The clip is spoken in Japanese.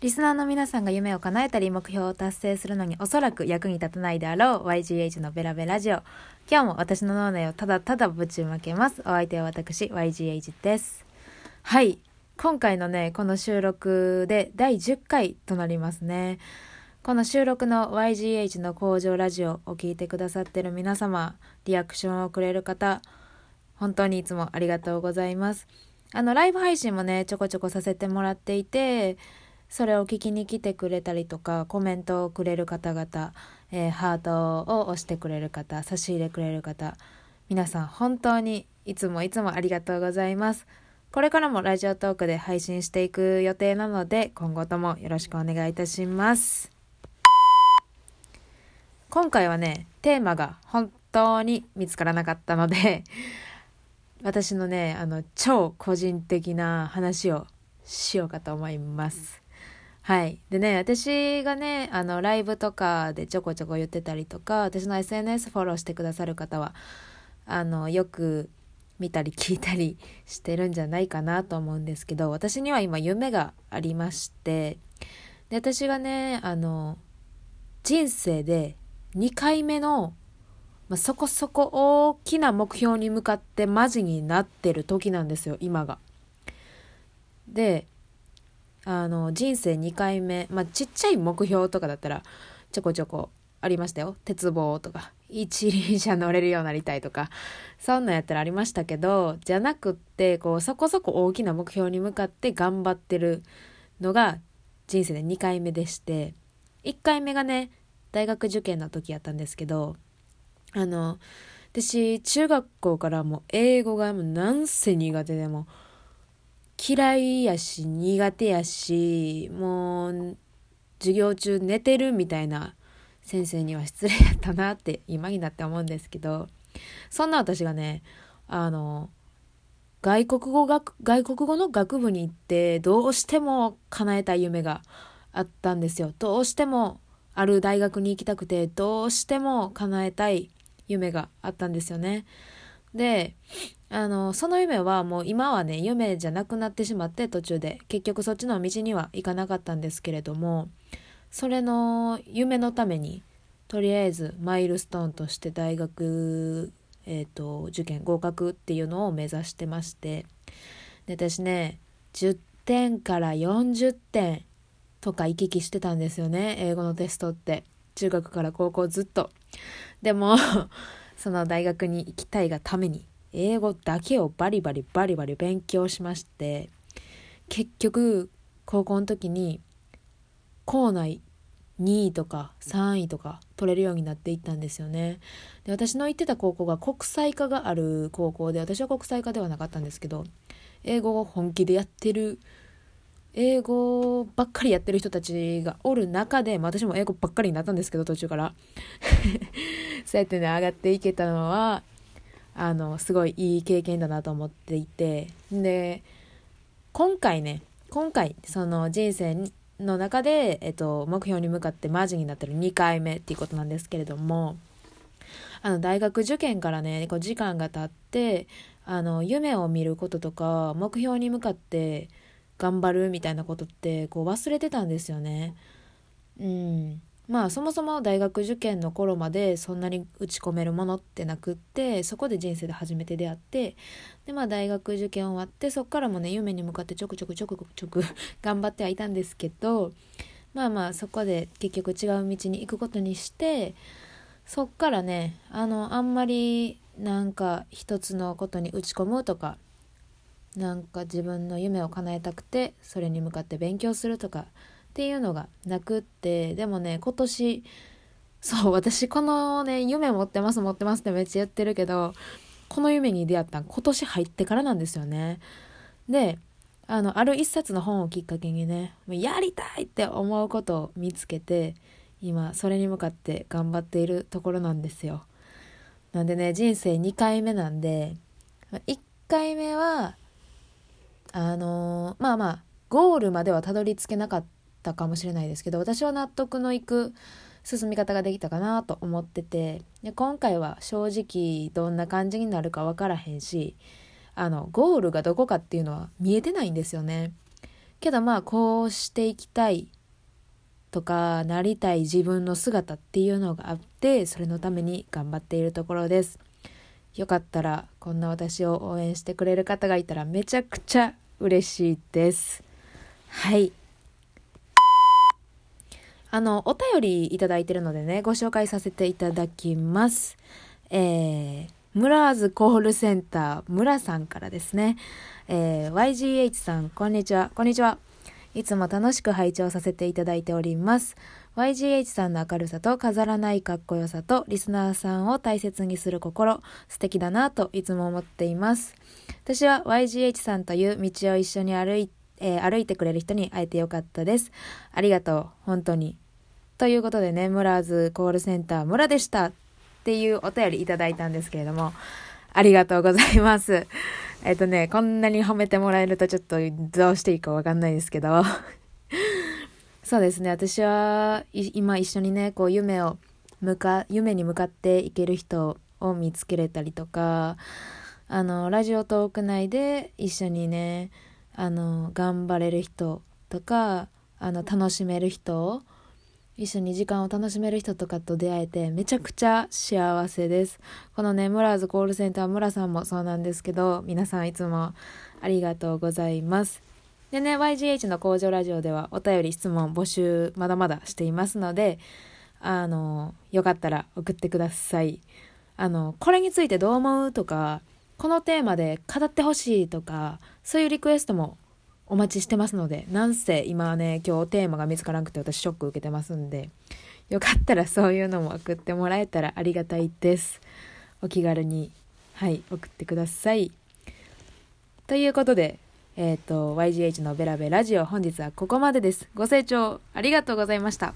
リスナーの皆さんが夢を叶えたり目標を達成するのにおそらく役に立たないであろう YGH のベラベラジオ。今日も私の脳内をただただぶちまけます。お相手は私 YGH です。はい。今回のね、この収録で第10回となりますね。この収録の YGH の工場ラジオを聞いてくださってる皆様、リアクションをくれる方、本当にいつもありがとうございます。あの、ライブ配信もね、ちょこちょこさせてもらっていて、それを聞きに来てくれたりとかコメントをくれる方々、えー、ハートを押してくれる方差し入れくれる方皆さん本当にいつもいつもありがとうございます。これからもラジオトークで配信していく予定なので今後ともよろしくお願いいたします。今回はねテーマが本当に見つからなかったので 私のねあの超個人的な話をしようかと思います。はい。でね、私がね、あの、ライブとかでちょこちょこ言ってたりとか、私の SNS フォローしてくださる方は、あの、よく見たり聞いたりしてるんじゃないかなと思うんですけど、私には今夢がありまして、で、私がね、あの、人生で2回目の、まあ、そこそこ大きな目標に向かってマジになってる時なんですよ、今が。で、あの人生2回目まあちっちゃい目標とかだったらちょこちょこありましたよ。鉄棒とか一輪車乗れるようになりたいとかそんなんやったらありましたけどじゃなくってこうそこそこ大きな目標に向かって頑張ってるのが人生で2回目でして1回目がね大学受験の時やったんですけどあの私中学校からもう英語がもうなんせ苦手でも嫌いやし苦手やしもう授業中寝てるみたいな先生には失礼やったなって今になって思うんですけどそんな私がねあの外国語学外国語の学部に行ってどうしても叶えたい夢があったんですよ。どうしてもある大学に行きたくてどうしても叶えたい夢があったんですよね。であのその夢はもう今はね夢じゃなくなってしまって途中で結局そっちの道には行かなかったんですけれどもそれの夢のためにとりあえずマイルストーンとして大学、えーと、受験合格っていうのを目指してましてで私ね10点から40点とか行き来してたんですよね英語のテストって。中学から高校ずっと。でも その大学に行きたいがために英語だけをバリバリバリバリ勉強しまして結局高校の時に校内2位とか3位とか取れるようになっていったんですよね。で私の行ってた高校が国際科がある高校で私は国際科ではなかったんですけど英語を本気でやってる英語ばっかりやってる人たちがおる中で、まあ、私も英語ばっかりになったんですけど途中から。そうやってね上がっていけたのはあのすごいいい経験だなと思っていてで今回ね今回その人生の中で、えっと、目標に向かってマージになってる2回目っていうことなんですけれどもあの大学受験からねこう時間が経ってあの夢を見ることとか目標に向かって頑張るみたいなことってこう忘れてたんですよね。うんまあそもそも大学受験の頃までそんなに打ち込めるものってなくってそこで人生で初めて出会ってでまあ大学受験終わってそっからもね夢に向かってちょくちょくちょくちょく 頑張ってはいたんですけどまあまあそこで結局違う道に行くことにしてそっからねあのあんまりなんか一つのことに打ち込むとかなんか自分の夢を叶えたくてそれに向かって勉強するとかっていうのがなくってでもね今年そう私このね夢持ってます持ってますってめっちゃ言ってるけどこの夢に出会った今年入ってからなんですよね。であのある一冊の本をきっかけにねやりたいって思うことを見つけて今それに向かって頑張っているところなんですよ。なんでね人生2回目なんで1回目はあのー、まあまあゴールまではたどり着けなかったかもしれないですけど私は納得のいく進み方ができたかなと思っててで今回は正直どんな感じになるか分からへんしあのゴールがどこかっていうのは見えてないんですよね。けどまあこうしていきたいとかなりたい自分の姿っていうのがあってそれのために頑張っているところです。よかったらこんな私を応援してくれる方がいたらめちゃくちゃ嬉しいです。はい。あのお便りいただいてるのでねご紹介させていただきますえー、ムラーズコールセンター村さんからですね、えー、YGH さんこんにちはこんにちはいつも楽しく拝聴させていただいております。YGH さんの明るさと飾らないかっこよさとリスナーさんを大切にする心、素敵だなといつも思っています。私は YGH さんという道を一緒に歩いて,、えー、歩いてくれる人に会えてよかったです。ありがとう、本当に。ということでね、ムラーズコールセンター村でしたっていうお便りいただいたんですけれども、ありがとうございます。えっとね、こんなに褒めてもらえるとちょっとどうしていいかわかんないですけど。そうですね、私は今一緒にね、こう夢を向か、夢に向かっていける人を見つけれたりとか、あの、ラジオトーク内で一緒にね、あの、頑張れる人とか、あの、楽しめる人一緒に時間を楽しめる人とかと出会えてめちゃくちゃ幸せです。このね、ムラーズコールセンター村さんもそうなんですけど、皆さんいつもありがとうございます。でね、YGH の工場ラジオではお便り質問募集まだまだしていますので、あの、よかったら送ってください。あの、これについてどう思うとか、このテーマで語ってほしいとか、そういうリクエストもお待ちしてますので、なんせ今ね、今日テーマが見つからなくて私ショック受けてますんで、よかったらそういうのも送ってもらえたらありがたいです。お気軽に、はい、送ってください。ということで、えっ、ー、と、YGH のベラベラジオ本日はここまでです。ご清聴ありがとうございました。